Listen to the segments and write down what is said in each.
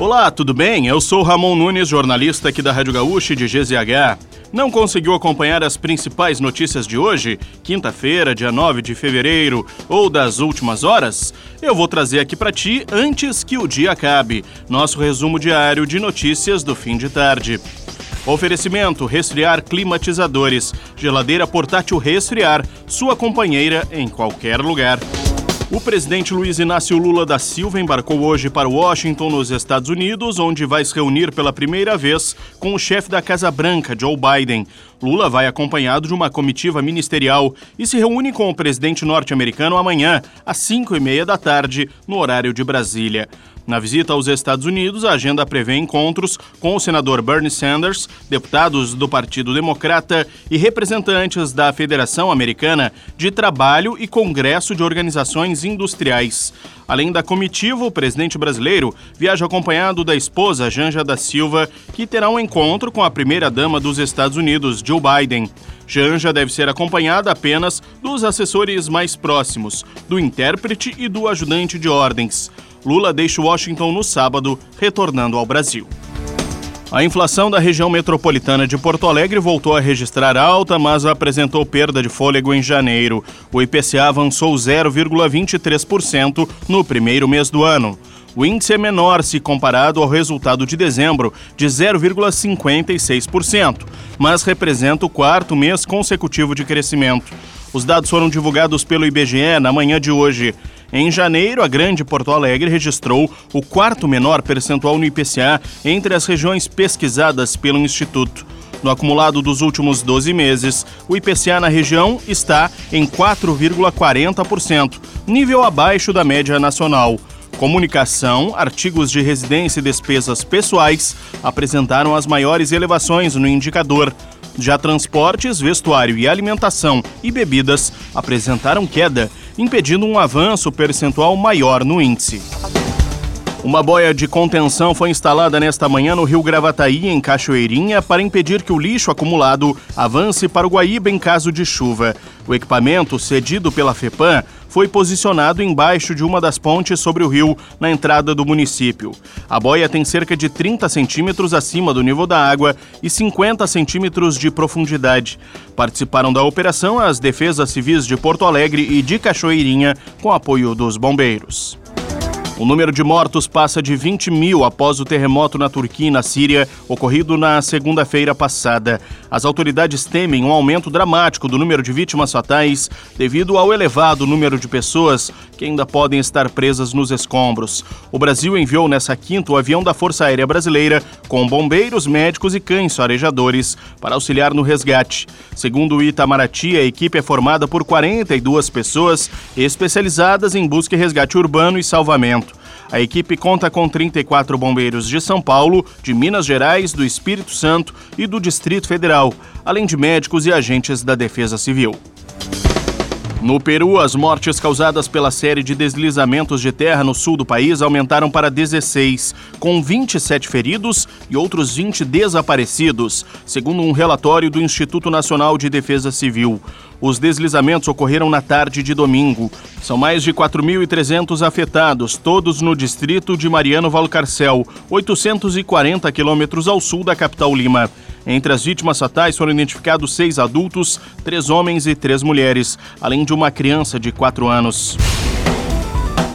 Olá, tudo bem? Eu sou Ramon Nunes, jornalista aqui da Rádio Gaúcha de GZH. Não conseguiu acompanhar as principais notícias de hoje, quinta-feira, dia 9 de fevereiro, ou das últimas horas? Eu vou trazer aqui para ti antes que o dia acabe, nosso resumo diário de notícias do fim de tarde. Oferecimento: resfriar climatizadores, geladeira portátil resfriar, sua companheira em qualquer lugar. O presidente Luiz Inácio Lula da Silva embarcou hoje para Washington, nos Estados Unidos, onde vai se reunir pela primeira vez com o chefe da Casa Branca, Joe Biden. Lula vai acompanhado de uma comitiva ministerial e se reúne com o presidente norte-americano amanhã, às 5 e meia da tarde, no horário de Brasília. Na visita aos Estados Unidos, a agenda prevê encontros com o senador Bernie Sanders, deputados do Partido Democrata e representantes da Federação Americana de Trabalho e Congresso de Organizações Industriais. Além da comitiva, o presidente brasileiro viaja acompanhado da esposa Janja da Silva, que terá um encontro com a primeira-dama dos Estados Unidos, Joe Biden. Janja deve ser acompanhada apenas dos assessores mais próximos, do intérprete e do ajudante de ordens. Lula deixa Washington no sábado, retornando ao Brasil. A inflação da região metropolitana de Porto Alegre voltou a registrar alta, mas apresentou perda de fôlego em janeiro. O IPCA avançou 0,23% no primeiro mês do ano. O índice é menor se comparado ao resultado de dezembro, de 0,56%, mas representa o quarto mês consecutivo de crescimento. Os dados foram divulgados pelo IBGE na manhã de hoje. Em janeiro, a Grande Porto Alegre registrou o quarto menor percentual no IPCA entre as regiões pesquisadas pelo Instituto. No acumulado dos últimos 12 meses, o IPCA na região está em 4,40%, nível abaixo da média nacional. Comunicação, artigos de residência e despesas pessoais apresentaram as maiores elevações no indicador. Já transportes, vestuário e alimentação e bebidas apresentaram queda, impedindo um avanço percentual maior no índice. Uma boia de contenção foi instalada nesta manhã no rio Gravataí, em Cachoeirinha, para impedir que o lixo acumulado avance para o Guaíba em caso de chuva. O equipamento, cedido pela FEPAM, foi posicionado embaixo de uma das pontes sobre o rio, na entrada do município. A boia tem cerca de 30 centímetros acima do nível da água e 50 centímetros de profundidade. Participaram da operação as defesas civis de Porto Alegre e de Cachoeirinha, com apoio dos bombeiros. O número de mortos passa de 20 mil após o terremoto na Turquia e na Síria, ocorrido na segunda-feira passada. As autoridades temem um aumento dramático do número de vítimas fatais devido ao elevado número de pessoas que ainda podem estar presas nos escombros. O Brasil enviou nessa quinta o avião da Força Aérea Brasileira com bombeiros, médicos e cães farejadores para auxiliar no resgate. Segundo o Itamaraty, a equipe é formada por 42 pessoas especializadas em busca e resgate urbano e salvamento. A equipe conta com 34 bombeiros de São Paulo, de Minas Gerais, do Espírito Santo e do Distrito Federal, além de médicos e agentes da Defesa Civil. No Peru, as mortes causadas pela série de deslizamentos de terra no sul do país aumentaram para 16, com 27 feridos e outros 20 desaparecidos, segundo um relatório do Instituto Nacional de Defesa Civil. Os deslizamentos ocorreram na tarde de domingo. São mais de 4.300 afetados, todos no distrito de Mariano Valcarcel, 840 quilômetros ao sul da capital Lima. Entre as vítimas fatais foram identificados seis adultos, três homens e três mulheres, além de uma criança de quatro anos.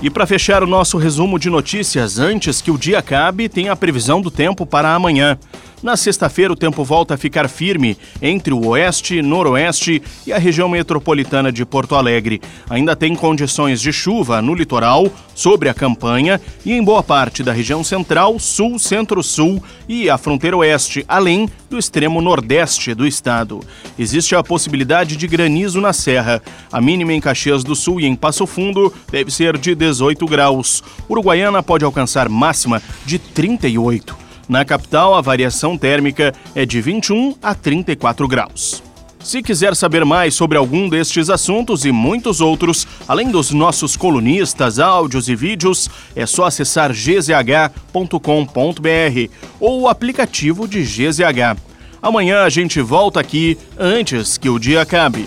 E para fechar o nosso resumo de notícias, antes que o dia acabe, tem a previsão do tempo para amanhã. Na sexta-feira, o tempo volta a ficar firme entre o oeste, noroeste e a região metropolitana de Porto Alegre. Ainda tem condições de chuva no litoral, sobre a campanha e em boa parte da região central, sul, centro-sul e a fronteira oeste, além do extremo nordeste do estado. Existe a possibilidade de granizo na serra. A mínima em Caxias do Sul e em Passo Fundo deve ser de 18 graus. Uruguaiana pode alcançar máxima de 38. Na capital, a variação térmica é de 21 a 34 graus. Se quiser saber mais sobre algum destes assuntos e muitos outros, além dos nossos colunistas, áudios e vídeos, é só acessar gzh.com.br ou o aplicativo de GZH. Amanhã a gente volta aqui antes que o dia acabe.